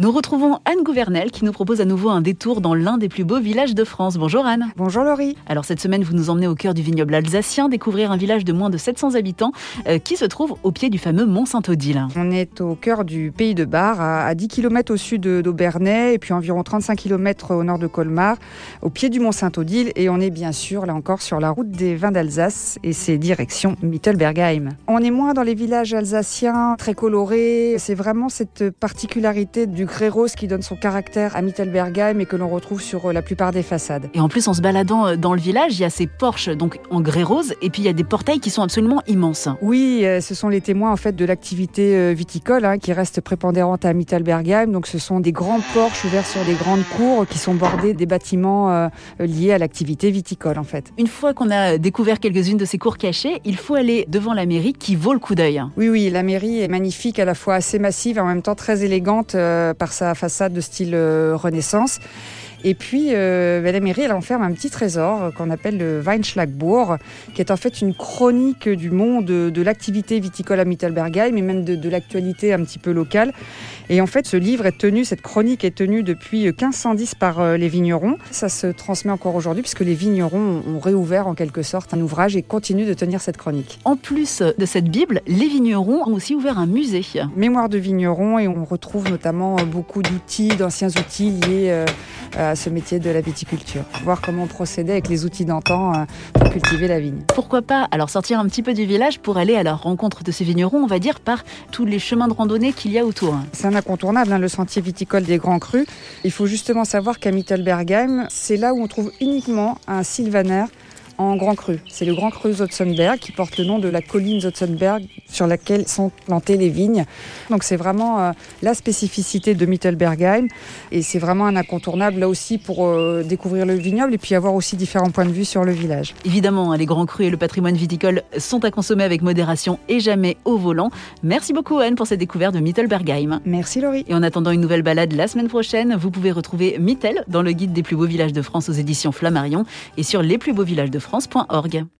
Nous retrouvons Anne Gouvernel qui nous propose à nouveau un détour dans l'un des plus beaux villages de France. Bonjour Anne. Bonjour Laurie. Alors cette semaine, vous nous emmenez au cœur du vignoble alsacien découvrir un village de moins de 700 habitants euh, qui se trouve au pied du fameux Mont Saint-Odile. On est au cœur du pays de Bar, à, 10 km au sud d'Aubernais et puis environ 35 km au nord de Colmar, au pied du Mont Saint-Odile et on est bien sûr là encore sur la route des vins d'Alsace et c'est direction Mittelbergheim. On est moins dans les villages alsaciens très colorés, c'est vraiment cette particularité du grès rose qui donne son caractère à Mittelbergheim et que l'on retrouve sur euh, la plupart des façades. Et en plus, en se baladant euh, dans le village, il y a ces porches donc en grès rose et puis il y a des portails qui sont absolument immenses. Oui, euh, ce sont les témoins en fait de l'activité viticole hein, qui reste prépondérante à Mittelbergheim. Donc ce sont des grands porches ouverts sur des grandes cours qui sont bordés des bâtiments liés à l'activité viticole en fait. Une fois qu'on a découvert quelques-unes de ces cours cachées, il faut aller devant la mairie qui vaut le coup d'œil. Oui, oui, la mairie est magnifique, à la fois assez massive et en même temps très élégante par sa façade de style euh, Renaissance. Et puis, euh, la mairie, elle enferme un petit trésor euh, qu'on appelle le Weinschlagbourg, qui est en fait une chronique du monde de, l'activité viticole à Mittelbergheim, mais même de, l'actualité un petit peu locale. Et en fait, ce livre est tenu, cette chronique est tenue depuis 1510 par les vignerons. Ça se transmet encore aujourd'hui, puisque les vignerons ont réouvert en quelque sorte un ouvrage et continuent de tenir cette chronique. En plus de cette Bible, les vignerons ont aussi ouvert un musée. Mémoire de vignerons, et on retrouve notamment beaucoup d'outils, d'anciens outils liés euh, à ce métier de la viticulture. Voir comment procéder avec les outils d'antan euh, pour cultiver la vigne. Pourquoi pas alors sortir un petit peu du village pour aller à la rencontre de ces vignerons, on va dire par tous les chemins de randonnée qu'il y a autour. C'est un incontournable, hein, le sentier viticole des Grands Crus. Il faut justement savoir qu'à Mittelbergheim, c'est là où on trouve uniquement un sylvaner en Grand Cru. C'est le Grand Cru Zotzenberg qui porte le nom de la colline Zotzenberg sur laquelle sont plantées les vignes. Donc c'est vraiment euh, la spécificité de Mittelbergheim et c'est vraiment un incontournable là aussi pour euh, découvrir le vignoble et puis avoir aussi différents points de vue sur le village. Évidemment, les grands crus et le patrimoine viticole sont à consommer avec modération et jamais au volant. Merci beaucoup Anne pour cette découverte de Mittelbergheim. Merci Laurie. Et en attendant une nouvelle balade la semaine prochaine, vous pouvez retrouver Mittel dans le guide des plus beaux villages de France aux éditions Flammarion et sur les plus beaux villages de France France.org.